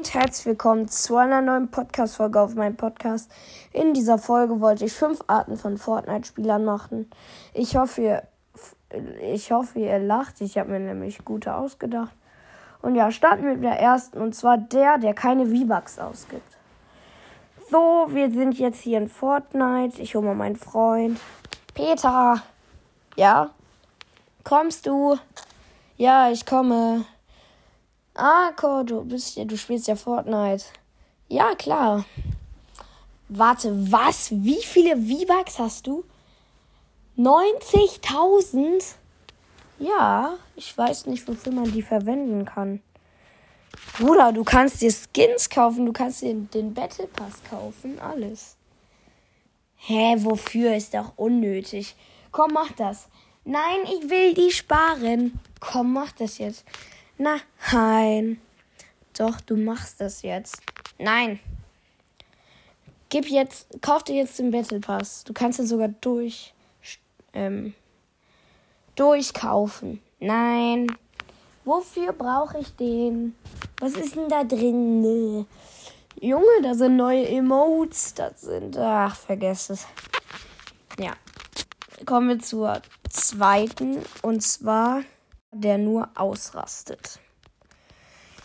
Und herzlich willkommen zu einer neuen Podcast-Folge auf meinem Podcast. In dieser Folge wollte ich fünf Arten von Fortnite-Spielern machen. Ich hoffe, ihr, ich hoffe, ihr lacht. Ich habe mir nämlich gute ausgedacht. Und ja, starten wir mit der ersten. Und zwar der, der keine V-Bucks ausgibt. So, wir sind jetzt hier in Fortnite. Ich hole mal meinen Freund. Peter. Ja? Kommst du? Ja, ich komme. Ah, Ko, du bist ja, du spielst ja Fortnite. Ja, klar. Warte, was? Wie viele V-Bucks hast du? 90.000? Ja, ich weiß nicht, wofür man die verwenden kann. Bruder, du kannst dir Skins kaufen, du kannst dir den Battle Pass kaufen, alles. Hä, wofür ist doch unnötig. Komm, mach das. Nein, ich will die sparen. Komm, mach das jetzt. Nein. Doch, du machst das jetzt. Nein. Gib jetzt, kauf dir jetzt den Battle Pass. Du kannst ihn sogar durch, ähm, durchkaufen. Nein. Wofür brauche ich den? Was ist denn da drin? Junge, da sind neue Emotes. Das sind. Ach, vergesst es. Ja. Kommen wir zur zweiten. Und zwar der nur ausrastet.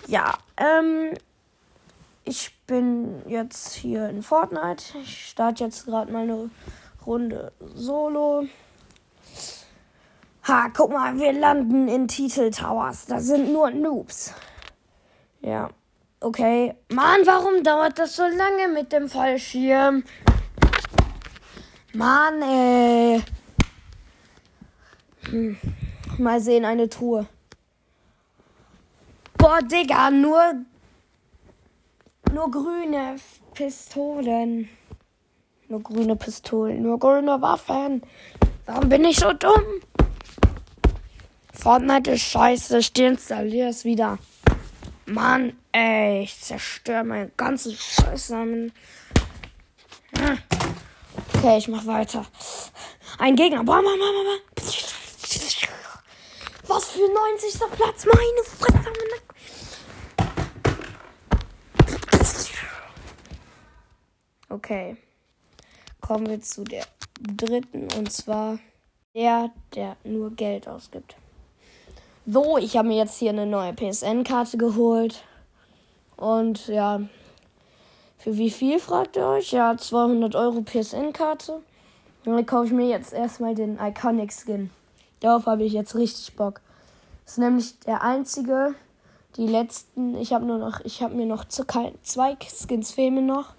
Ja, ähm, ich bin jetzt hier in Fortnite. Ich starte jetzt gerade mal eine Runde Solo. Ha, guck mal, wir landen in Titel Towers. Da sind nur Noobs. Ja, okay. Mann, warum dauert das so lange mit dem Fallschirm? Mann, ey. Hm. Mal sehen, eine Truhe. Boah, Digga, nur. Nur grüne Pistolen. Nur grüne Pistolen, nur grüne Waffen. Warum bin ich so dumm? Fortnite ist scheiße, ich deinstalliere es wieder. Mann, ey, ich zerstöre meinen ganzen Scheißnamen. Okay, ich mach weiter. Ein Gegner. Bam, bam, bam, bam. Was für 90. Platz, meine Fresse. Okay. Kommen wir zu der dritten und zwar der, der nur Geld ausgibt. So, ich habe mir jetzt hier eine neue PSN-Karte geholt. Und ja, für wie viel fragt ihr euch? Ja, 200 Euro PSN-Karte. Dann kaufe ich mir jetzt erstmal den Iconic Skin. Darauf habe ich jetzt richtig Bock. Ist nämlich der einzige. Die letzten, ich habe nur noch, ich habe mir noch zwei Skins fehlen noch,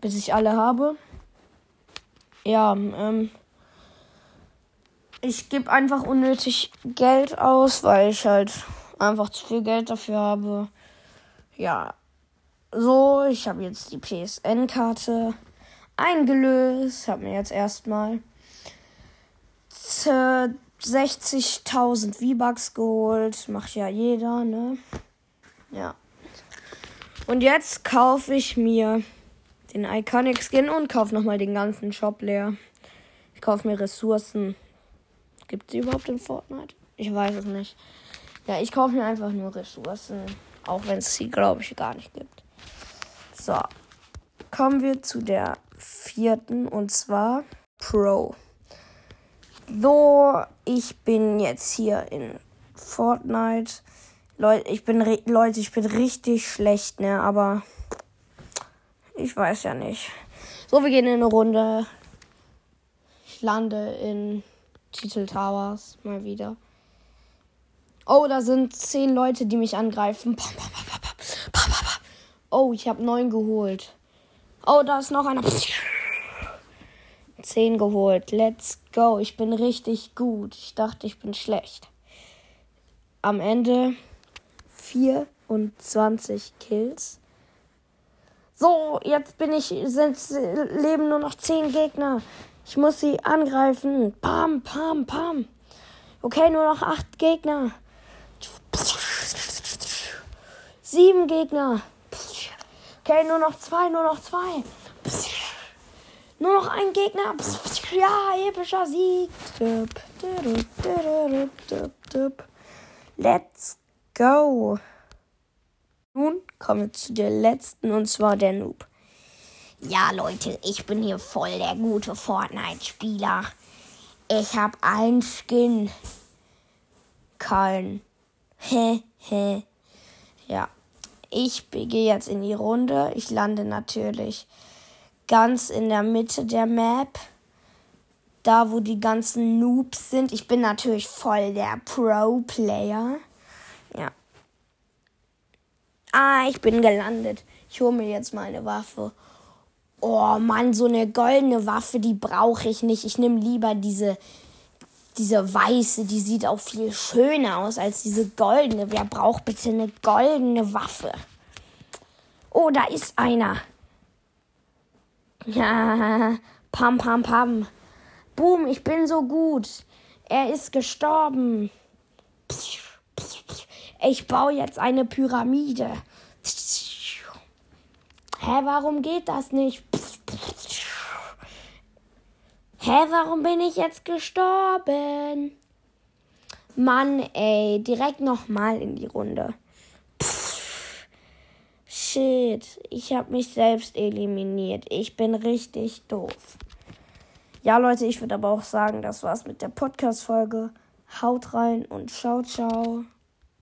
bis ich alle habe. Ja, ähm, ich gebe einfach unnötig Geld aus, weil ich halt einfach zu viel Geld dafür habe. Ja, so, ich habe jetzt die PSN-Karte eingelöst, habe mir jetzt erstmal 60.000 V-Bucks geholt. Macht ja jeder, ne? Ja. Und jetzt kaufe ich mir den Iconic Skin und kaufe nochmal den ganzen Shop leer. Ich kaufe mir Ressourcen. Gibt es überhaupt in Fortnite? Ich weiß es nicht. Ja, ich kaufe mir einfach nur Ressourcen. Auch wenn es sie, glaube ich, gar nicht gibt. So. Kommen wir zu der vierten und zwar Pro. So, ich bin jetzt hier in Fortnite. Leute, ich bin Leute, ich bin richtig schlecht, ne, aber ich weiß ja nicht. So, wir gehen in eine Runde. Ich lande in Titel Towers mal wieder. Oh, da sind zehn Leute, die mich angreifen. Oh, ich habe neun geholt. Oh, da ist noch einer. 10 geholt. Let's go. Ich bin richtig gut. Ich dachte, ich bin schlecht. Am Ende 24 Kills. So, jetzt bin ich, sind, leben nur noch 10 Gegner. Ich muss sie angreifen. Pam, pam, pam. Okay, nur noch 8 Gegner. 7 Gegner. Okay, nur noch 2, nur noch 2. Nur noch ein Gegner. Ja, epischer Sieg. Let's go. Nun kommen wir zu der letzten und zwar der Noob. Ja, Leute, ich bin hier voll der gute Fortnite-Spieler. Ich hab einen Skin. Kein. Hä. Ja. Ich gehe jetzt in die Runde. Ich lande natürlich ganz in der Mitte der Map. Da, wo die ganzen Noobs sind. Ich bin natürlich voll der Pro-Player. Ja. Ah, ich bin gelandet. Ich hole mir jetzt mal eine Waffe. Oh Mann, so eine goldene Waffe, die brauche ich nicht. Ich nehme lieber diese, diese weiße, die sieht auch viel schöner aus als diese goldene. Wer braucht bitte eine goldene Waffe? Oh, da ist einer. Ja, pam, pam, pam. Boom, ich bin so gut. Er ist gestorben. Ich baue jetzt eine Pyramide. Hä, warum geht das nicht? Hä, warum bin ich jetzt gestorben? Mann, ey, direkt nochmal in die Runde. Shit, ich habe mich selbst eliminiert. Ich bin richtig doof. Ja, Leute, ich würde aber auch sagen, das war's mit der Podcast-Folge. Haut rein und ciao, ciao.